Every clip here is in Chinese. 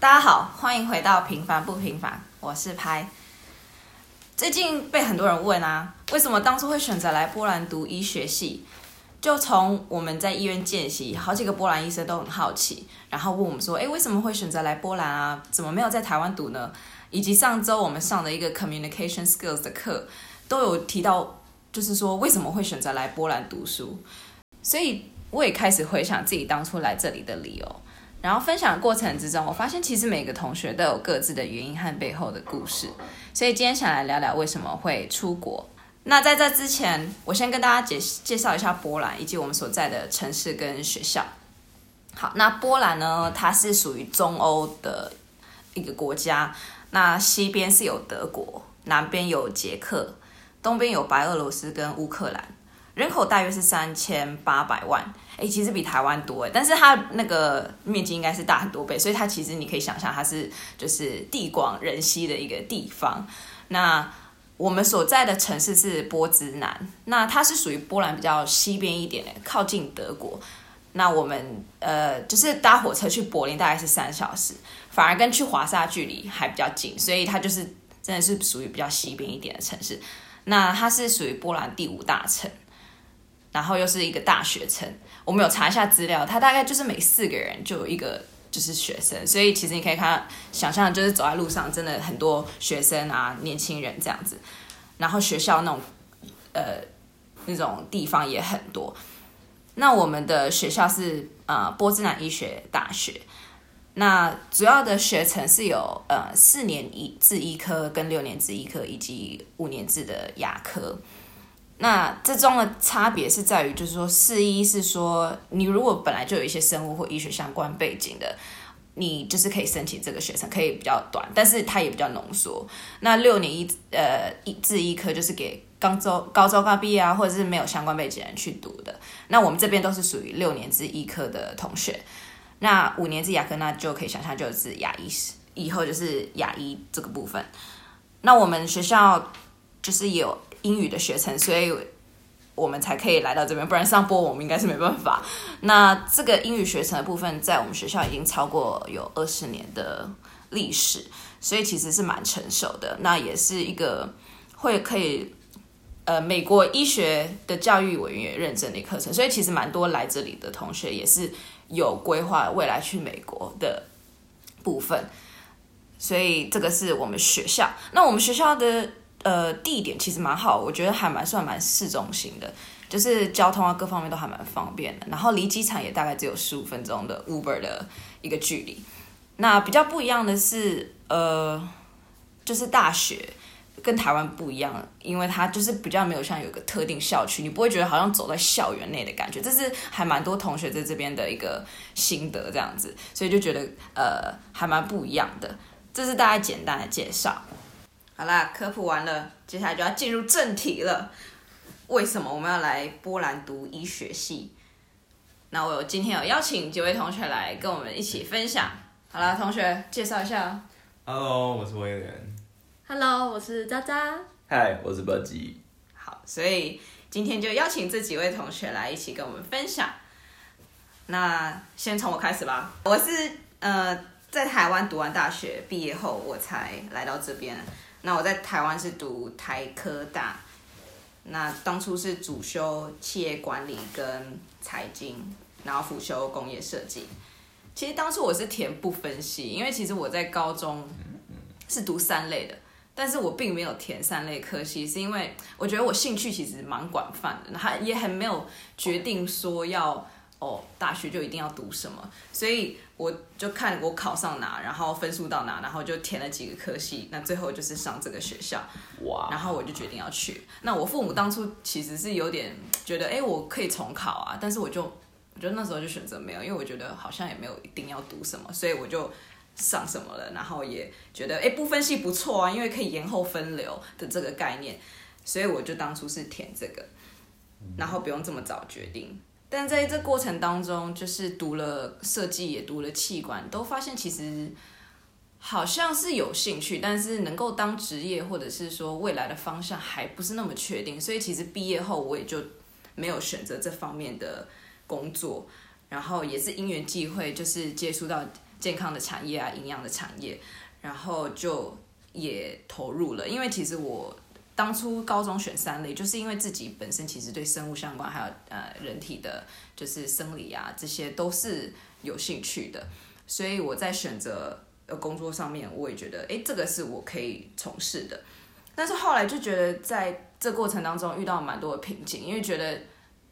大家好，欢迎回到平凡不平凡，我是拍。最近被很多人问啊，为什么当初会选择来波兰读医学系？就从我们在医院见习，好几个波兰医生都很好奇，然后问我们说，哎，为什么会选择来波兰啊？怎么没有在台湾读呢？以及上周我们上的一个 communication skills 的课，都有提到，就是说为什么会选择来波兰读书？所以我也开始回想自己当初来这里的理由。然后分享的过程之中，我发现其实每个同学都有各自的原因和背后的故事，所以今天想来聊聊为什么会出国。那在这之前，我先跟大家介介绍一下波兰以及我们所在的城市跟学校。好，那波兰呢，它是属于中欧的一个国家，那西边是有德国，南边有捷克，东边有白俄罗斯跟乌克兰。人口大约是三千八百万，哎，其实比台湾多哎，但是它那个面积应该是大很多倍，所以它其实你可以想象它是就是地广人稀的一个地方。那我们所在的城市是波兹南，那它是属于波兰比较西边一点的，靠近德国。那我们呃就是搭火车去柏林大概是三小时，反而跟去华沙距离还比较近，所以它就是真的是属于比较西边一点的城市。那它是属于波兰第五大城。然后又是一个大学城，我们有查一下资料，它大概就是每四个人就有一个就是学生，所以其实你可以看想象，就是走在路上真的很多学生啊，年轻人这样子。然后学校那种呃那种地方也很多。那我们的学校是呃波兹南医学大学，那主要的学程是有呃四年医制医科跟六年制医科以及五年制的牙科。那这中的差别是在于，就是说，四一是说，你如果本来就有一些生物或医学相关背景的，你就是可以申请这个学程，可以比较短，但是它也比较浓缩。那六年一呃一至医科就是给刚周高中刚毕业啊，或者是没有相关背景人去读的。那我们这边都是属于六年制医科的同学。那五年制牙科，那就可以想象就是牙医，以后就是牙医这个部分。那我们学校就是有。英语的学程，所以我们才可以来到这边，不然上播我们应该是没办法。那这个英语学程的部分，在我们学校已经超过有二十年的历史，所以其实是蛮成熟的。那也是一个会可以呃美国医学的教育委员认证的课程，所以其实蛮多来这里的同学也是有规划未来去美国的部分。所以这个是我们学校。那我们学校的。呃，地点其实蛮好，我觉得还蛮算蛮市中心的，就是交通啊各方面都还蛮方便的。然后离机场也大概只有十五分钟的 Uber 的一个距离。那比较不一样的是，呃，就是大学跟台湾不一样，因为它就是比较没有像有个特定校区，你不会觉得好像走在校园内的感觉。这是还蛮多同学在这边的一个心得，这样子，所以就觉得呃还蛮不一样的。这是大概简单的介绍。好啦，科普完了，接下来就要进入正题了。为什么我们要来波兰读医学系？那我有今天有邀请几位同学来跟我们一起分享。好啦，同学介绍一下。Hello，我是威廉。Hello，我是渣渣。Hi，我是 b u 好，所以今天就邀请这几位同学来一起跟我们分享。那先从我开始吧。我是呃在台湾读完大学毕业后，我才来到这边。那我在台湾是读台科大，那当初是主修企业管理跟财经，然后辅修工业设计。其实当初我是填不分析，因为其实我在高中是读三类的，但是我并没有填三类科系，是因为我觉得我兴趣其实蛮广泛的，还也很没有决定说要。哦，大学就一定要读什么？所以我就看我考上哪，然后分数到哪，然后就填了几个科系。那最后就是上这个学校，哇！然后我就决定要去。那我父母当初其实是有点觉得，哎，我可以重考啊，但是我就我觉得那时候就选择没有，因为我觉得好像也没有一定要读什么，所以我就上什么了。然后也觉得，哎，不分系不错啊，因为可以延后分流的这个概念，所以我就当初是填这个，然后不用这么早决定。但在这过程当中，就是读了设计，也读了气管，都发现其实好像是有兴趣，但是能够当职业或者是说未来的方向还不是那么确定，所以其实毕业后我也就没有选择这方面的工作，然后也是因缘际会，就是接触到健康的产业啊，营养的产业，然后就也投入了。因为其实我当初高中选三类，就是因为自己本身其实对生物相关，还有呃人体的，就是生理啊这些都是有兴趣的，所以我在选择呃工作上面，我也觉得哎这个是我可以从事的。但是后来就觉得在这过程当中遇到蛮多的瓶颈，因为觉得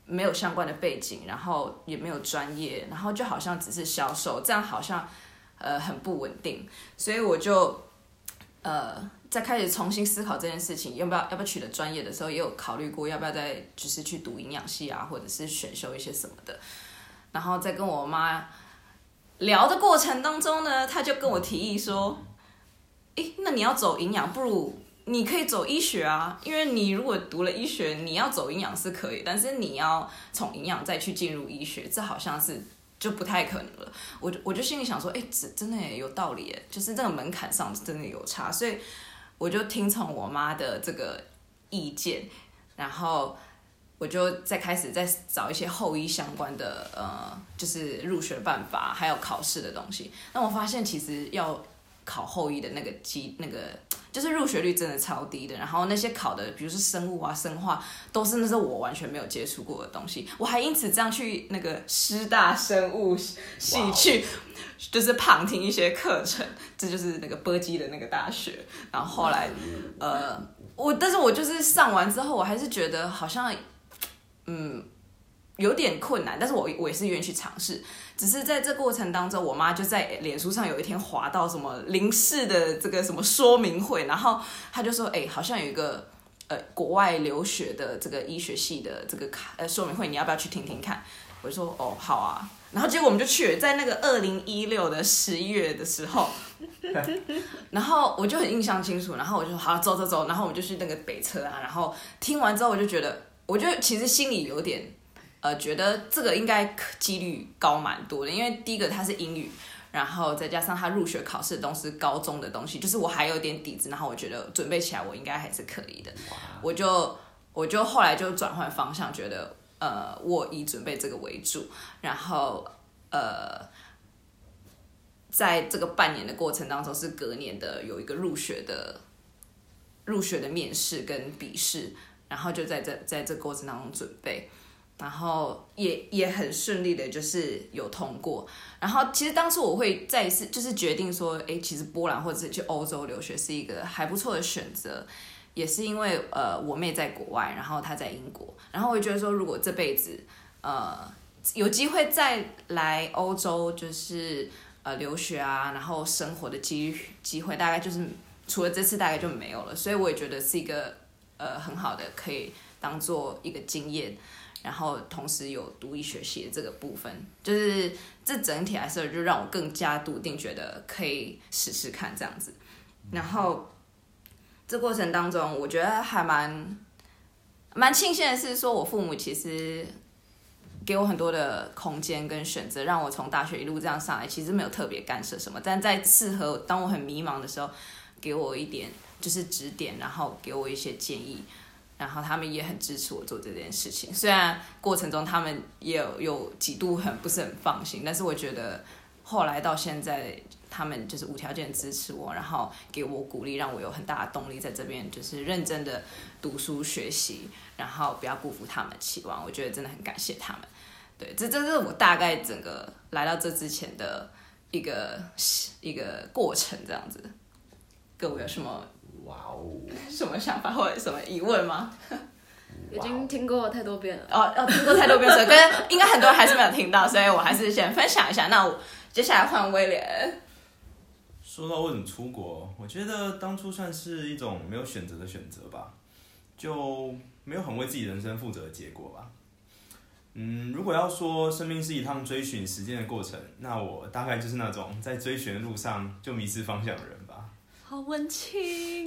没有相关的背景，然后也没有专业，然后就好像只是销售，这样好像呃很不稳定，所以我就呃在开始重新思考这件事情，要不要要不要取得专业的时候，也有考虑过要不要再就是去读营养系啊，或者是选修一些什么的，然后在跟我妈聊的过程当中呢，她就跟我提议说，诶，那你要走营养，不如。你可以走医学啊，因为你如果读了医学，你要走营养是可以，但是你要从营养再去进入医学，这好像是就不太可能了。我就我就心里想说，哎，这真的也有道理，就是这个门槛上真的有差，所以我就听从我妈的这个意见，然后我就再开始再找一些后医相关的呃，就是入学办法，还有考试的东西。那我发现其实要。考后医的那个基那个就是入学率真的超低的，然后那些考的，比如说生物啊、生化，都是那是我完全没有接触过的东西。我还因此这样去那个师大生物系去，就是旁听一些课程，这就是那个波基的那个大学。然后后来，呃，我但是我就是上完之后，我还是觉得好像，嗯。有点困难，但是我我也是愿意去尝试。只是在这过程当中，我妈就在脸书上有一天滑到什么林氏的这个什么说明会，然后她就说：“哎，好像有一个呃国外留学的这个医学系的这个呃说明会，你要不要去听听看？”我就说：“哦，好啊。”然后结果我们就去了，在那个二零一六的十一月的时候，然后我就很印象清楚。然后我就说：“好，走走走。”然后我们就去那个北车啊。然后听完之后，我就觉得，我就其实心里有点。呃，觉得这个应该几率高蛮多的，因为第一个它是英语，然后再加上他入学考试的东西高中的东西，就是我还有点底子，然后我觉得准备起来我应该还是可以的，我就我就后来就转换方向，觉得呃我以准备这个为主，然后呃在这个半年的过程当中是隔年的有一个入学的入学的面试跟笔试，然后就在这在这过程当中准备。然后也也很顺利的，就是有通过。然后其实当初我会再一次就是决定说，哎，其实波兰或者是去欧洲留学是一个还不错的选择，也是因为呃我妹在国外，然后她在英国，然后我觉得说如果这辈子呃有机会再来欧洲，就是呃留学啊，然后生活的机机会大概就是除了这次大概就没有了，所以我也觉得是一个呃很好的可以当做一个经验。然后同时有独立学系的这个部分，就是这整体来说就让我更加笃定，觉得可以试试看这样子。然后这过程当中，我觉得还蛮蛮庆幸的是，说我父母其实给我很多的空间跟选择，让我从大学一路这样上来，其实没有特别干涉什么，但在适合当我很迷茫的时候，给我一点就是指点，然后给我一些建议。然后他们也很支持我做这件事情，虽然过程中他们也有有几度很不是很放心，但是我觉得后来到现在，他们就是无条件支持我，然后给我鼓励，让我有很大的动力在这边就是认真的读书学习，然后不要辜负他们的期望。我觉得真的很感谢他们。对，这这是我大概整个来到这之前的一个一个过程，这样子。各位有什么？哇哦！什么想法或者什么疑问吗？已经听过太多遍了哦，哦，听过太多遍，所以 跟应该很多人还是没有听到，所以我还是先分享一下。那我接下来换威廉。说到为什么出国，我觉得当初算是一种没有选择的选择吧，就没有很为自己人生负责的结果吧。嗯，如果要说生命是一趟追寻时间的过程，那我大概就是那种在追寻的路上就迷失方向的人。好温情。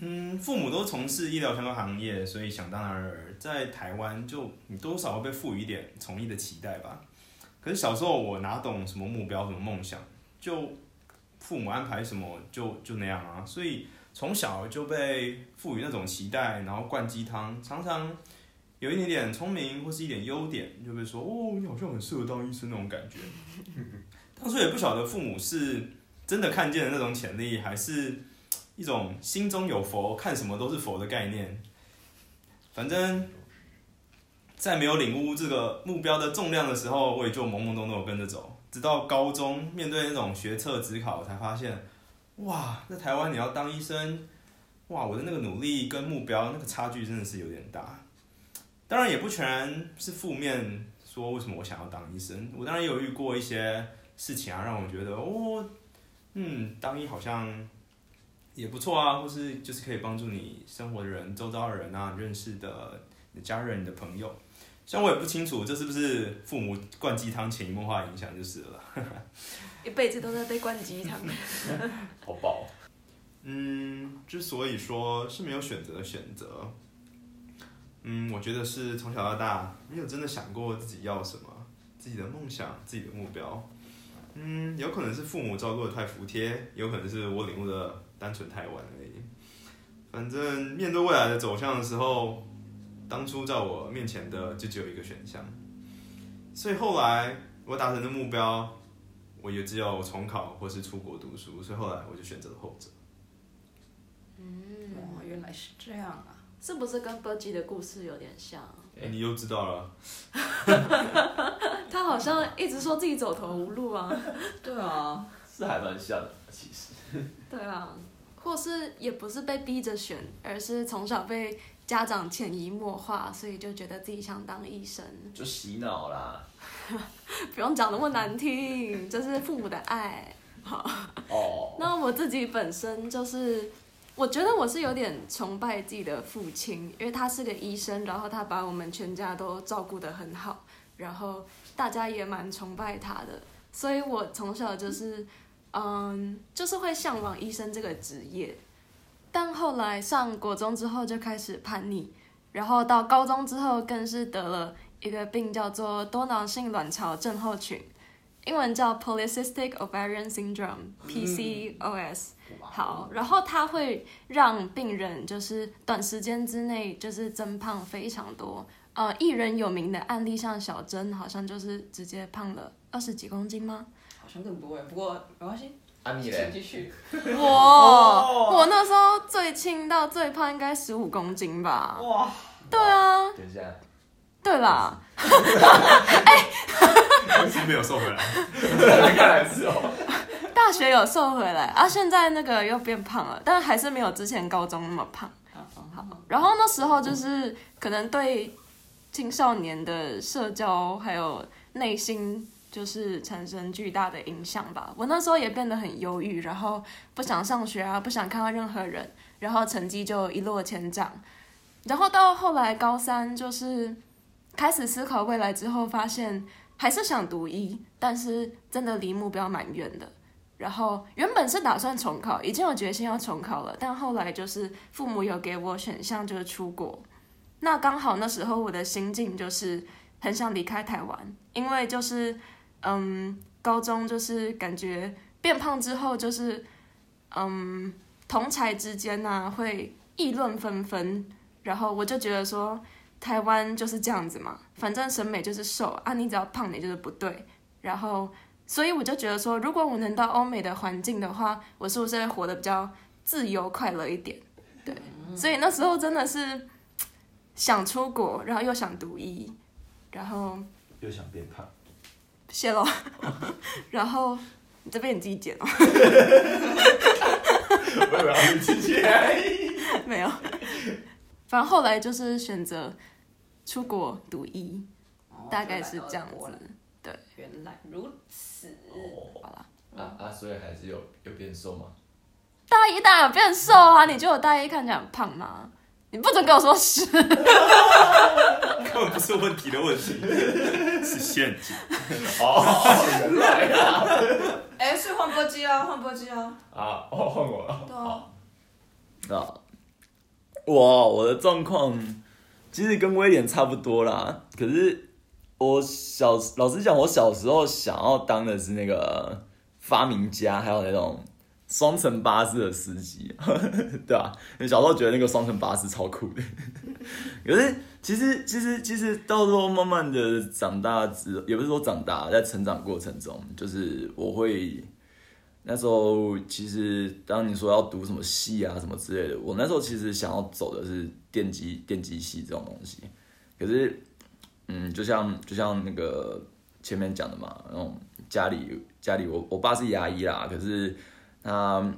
嗯，父母都从事医疗相关行业，所以想当然在台湾就你多少会被赋予一点从医的期待吧。可是小时候我哪懂什么目标、什么梦想，就父母安排什么就就那样啊。所以从小就被赋予那种期待，然后灌鸡汤，常常有一点点聪明或是一点优点，就会说哦，你好像很适合当医生那种感觉。当初也不晓得父母是真的看见了那种潜力，还是一种心中有佛，看什么都是佛的概念。反正，在没有领悟这个目标的重量的时候，我也就懵懵懂懂跟着走。直到高中面对那种学测职考，才发现，哇，在台湾你要当医生，哇，我的那个努力跟目标那个差距真的是有点大。当然也不全是负面，说为什么我想要当医生。我当然也有遇过一些事情啊，让我觉得哦，嗯，当医好像也不错啊，或是就是可以帮助你生活的人、周遭的人啊、认识的你的家人、你的朋友。虽然我也不清楚这是不是父母灌鸡汤潜移默化影响就是了。一辈子都在被灌鸡汤。好饱。嗯，之所以说是没有选择的选择，嗯，我觉得是从小到大没有真的想过自己要什么，自己的梦想、自己的目标。嗯，有可能是父母照顾的太服帖，有可能是我领悟的单纯太晚而已。反正面对未来的走向的时候，当初在我面前的就只有一个选项，所以后来我达成的目标，我也只有重考或是出国读书，所以后来我就选择了后者。哦，原来是这样啊！是不是跟 b u g 的故事有点像？哎、你又知道了。他好像一直说自己走投无路啊。对啊，是还蛮像的，其实。对啊，或是也不是被逼着选，而是从小被家长潜移默化，所以就觉得自己想当医生。就洗脑啦。不用讲那么难听，这是父母的爱。哦。那我自己本身就是，我觉得我是有点崇拜自己的父亲，因为他是个医生，然后他把我们全家都照顾得很好，然后大家也蛮崇拜他的，所以我从小就是，嗯，就是会向往医生这个职业。但后来上国中之后就开始叛逆，然后到高中之后更是得了一个病叫做多囊性卵巢症候群，英文叫 Polycystic Ovarian Syndrome（PCOS）。好，然后它会让病人就是短时间之内就是增胖非常多。呃，艺人有名的案例像小珍，好像就是直接胖了二十几公斤吗？好像更多哎，不过没关系，请啊你嘞？继续。我 我那时候最轻到最胖应该十五公斤吧？哇，对啊，等一下，对啦，还是没有瘦回来。看来是哦。大学有瘦回来，啊，现在那个又变胖了，但还是没有之前高中那么胖。好，然后那时候就是可能对青少年的社交还有内心就是产生巨大的影响吧。我那时候也变得很忧郁，然后不想上学啊，不想看到任何人，然后成绩就一落千丈。然后到后来高三就是开始思考未来之后，发现还是想读医，但是真的离目标蛮远的。然后原本是打算重考，已经有决心要重考了，但后来就是父母有给我选项，就是出国。那刚好那时候我的心境就是很想离开台湾，因为就是嗯，高中就是感觉变胖之后就是嗯，同才之间呢、会议论纷纷，然后我就觉得说台湾就是这样子嘛，反正审美就是瘦啊，你只要胖你就是不对，然后。所以我就觉得说，如果我能到欧美的环境的话，我是不是会活得比较自由快乐一点？对，所以那时候真的是想出国，然后又想读医，然后又想变胖。谢喽，然后你这边你自己剪哦。没有，反正后来就是选择出国读医，大概是这样子。原来如此。哦。好啦，啊啊，所以还是有有变瘦吗？大一当然有变瘦啊！你觉得我大一看起来很胖吗？你不准跟我说是。根本不是问题的问题，是陷阱。哦，原来啊。哎，是换波机啊，换波机啊。啊，哦，换我了。对啊。啊，我我的状况其实跟威廉差不多啦。可是我小老实讲，我小时候想要当的是那个发明家，还有那种双层巴士的司机，对啊，你小时候觉得那个双层巴士超酷的，可是其实其实其实到时候慢慢的长大之，也不是说长大，在成长过程中，就是我会那时候其实当你说要读什么系啊什么之类的，我那时候其实想要走的是电机电机系这种东西，可是嗯，就像就像那个前面讲的嘛，那种家里家里我我爸是牙医啦，可是他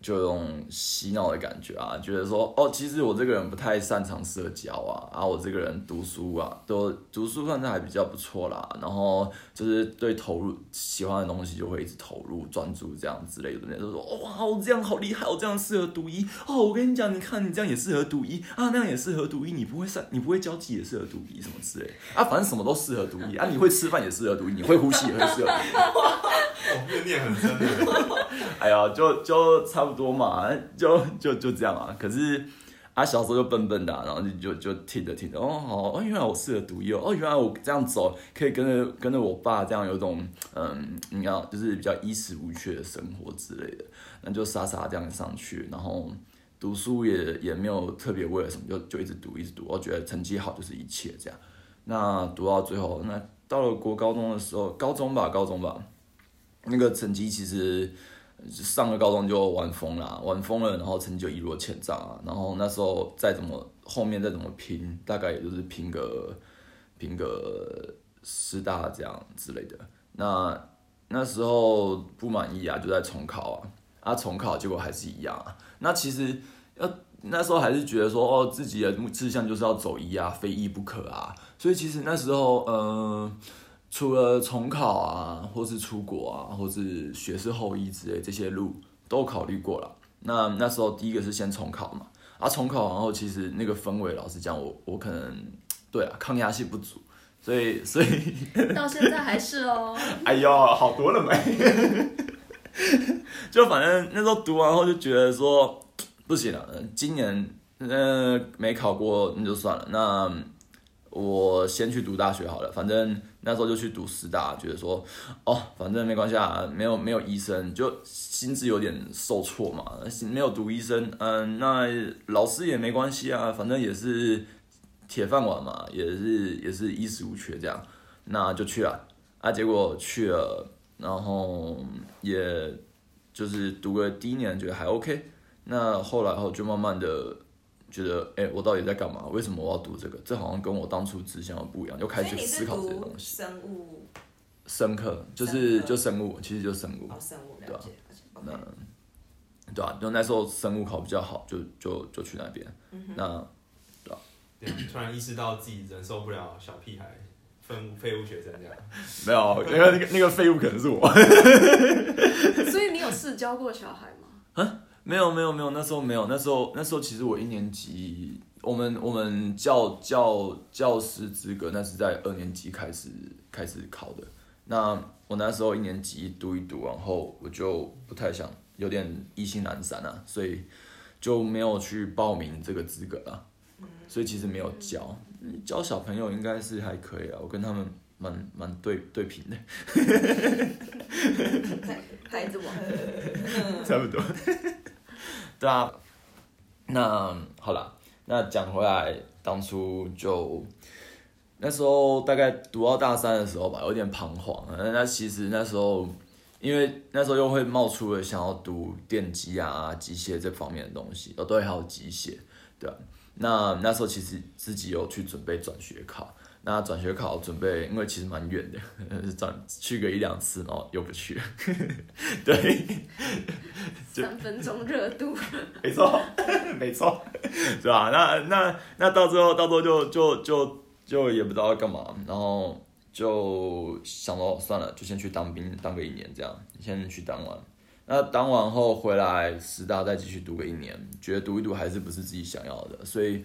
就用洗脑的感觉啊，觉得说哦，其实我这个人不太擅长社交啊，啊，我这个人读书啊，都读书算是还比较不错啦，然后就是对投入喜欢的东西就会一直投入专注这样之类的，人家就说哇，我这样好厉害，我这样适合读医哦，我跟你讲，你看你这样也适合读医啊，那样也适合读医，你不会上你不会交际也适合读医什么之类啊，反正什么都适合读医啊，你会吃饭也适合读医，你会呼吸也会适合读医。哦，怨念很深。哎呀，就就差不多嘛，就就就这样啊。可是啊，小时候就笨笨的、然后就就就听着听着，哦好，哦原来我适合读幼哦，原来我这样走可以跟着跟着我爸这样有种嗯，你要就是比较衣食无缺的生活之类的，那就傻傻这样上去，然后读书也也没有特别为了什么，就就一直读一直读，我觉得成绩好就是一切这样。那读到最后，那到了国高中的时候，高中吧，高中吧，那个成绩其实上了高中就玩疯了，玩疯了，然后成绩就一落千丈啊。然后那时候再怎么后面再怎么拼，大概也就是拼个拼个师大这样之类的。那那时候不满意啊，就在重考啊，啊重考结果还是一样啊。那其实要那时候还是觉得说，哦，自己的志向就是要走医啊，非医不可啊。所以其实那时候，呃，除了重考啊，或是出国啊，或是学士后医之类这些路都考虑过了。那那时候第一个是先重考嘛，啊，重考然后其实那个氛围，老实讲，我我可能对啊抗压性不足，所以所以到现在还是哦。哎呦，好多了没？就反正那时候读完后就觉得说不行了，今年呃没考过那就算了，那我先去读大学好了。反正那时候就去读师大，觉得说哦，反正没关系啊，没有没有医生，就心智有点受挫嘛，没有读医生，嗯，那老师也没关系啊，反正也是铁饭碗嘛，也是也是衣食无缺这样，那就去了啊，结果去了。然后也就是读个第一年，觉得还 OK。那后来后就慢慢的觉得，哎，我到底在干嘛？为什么我要读这个？这好像跟我当初志向不一样，就开始去思考这些东西。生物生科就是生就生物，其实就生物哦，，生物对啊了解。那 OK 对啊，就那时候生物考比较好，就就就去那边。嗯那对突然意识到自己忍受不了小屁孩、废物废物学生这样。没有，因为那个那个废物可能是我。所以你有试教过小孩吗？没有没有没有，那时候没有，那时候那时候其实我一年级，我们我们教教教师资格那是在二年级开始开始考的。那我那时候一年级读一读，然后我就不太想，有点意兴阑珊啊，所以就没有去报名这个资格啊。所以其实没有教，教小朋友应该是还可以啊，我跟他们蛮蛮对对平的。孩子王，差不多。对啊，那好了，那讲回来，当初就那时候大概读到大三的时候吧，有点彷徨。那其实那时候，因为那时候又会冒出了想要读电机啊、机械这方面的东西，哦，对，还有机械，对啊。那那时候其实自己有去准备转学考，那转学考准备，因为其实蛮远的，转去个一两次，然后又不去了，对。三分钟热度，没错，没错，是吧？那那那到最后，到最后就就就就也不知道要干嘛，然后就想到算了，就先去当兵，当个一年这样，先去当完。那当完后回来师大再继续读个一年，觉得读一读还是不是自己想要的，所以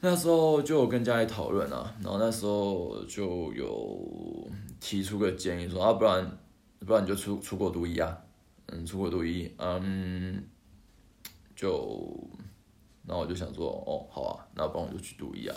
那时候就有跟家里讨论啊，然后那时候就有提出个建议说啊，不然不然你就出出国读医啊，嗯，出国读医，嗯，就，然后我就想说，哦，好啊，那不然我就去读医啊。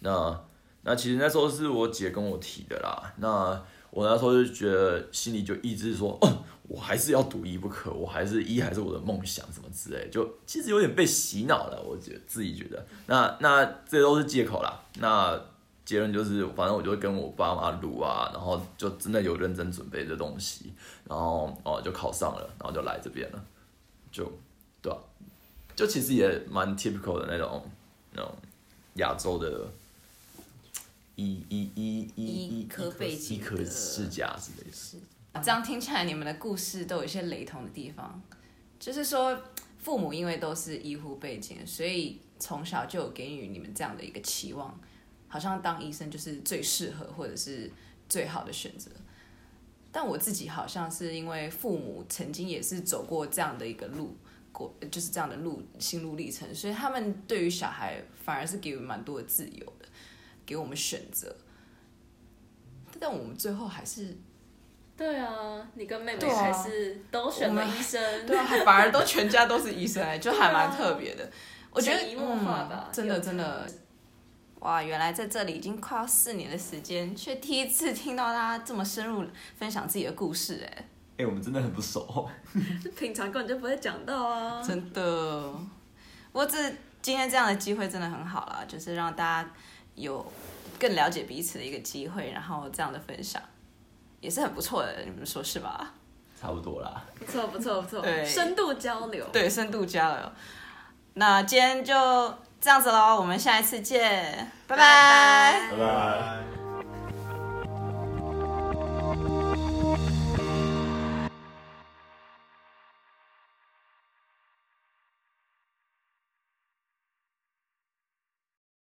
那那其实那时候是我姐跟我提的啦。那我那时候就觉得心里就一直说，哦，我还是要读医不可，我还是医还是我的梦想，什么之类，就其实有点被洗脑了。我觉自己觉得，那那这都是借口啦。那结论就是，反正我就跟我爸妈录啊，然后就真的有认真准备这东西，然后哦就考上了，然后就来这边了，就对吧、就其实也蛮 typical 的那种那种亚洲的医医医医医科背景医科的世家之类的。这样听起来，你们的故事都有一些雷同的地方，就是说，父母因为都是医护背景，所以从小就有给予你们这样的一个期望，好像当医生就是最适合或者是最好的选择。但我自己好像是因为父母曾经也是走过这样的一个路，过就是这样的路心路历程，所以他们对于小孩反而是给予蛮多的自由的，给我们选择。但我们最后还是对啊，你跟妹妹还是都选了医生，对啊，还反而都全家都是医生哎，就还蛮特别的。我觉得嗯真的真的，哇，原来在这里已经快要四年的时间，却第一次听到大家这么深入分享自己的故事哎，哎、我们真的很不熟。平常根本就不会讲到啊。真的。不过这今天这样的机会真的很好了，就是让大家有更了解彼此的一个机会，然后这样的分享也是很不错的，你们说是吧？差不多啦。不错不错不错，对深度交流。对，深度交流。那今天就这样子喽，我们下一次见，拜拜拜拜拜。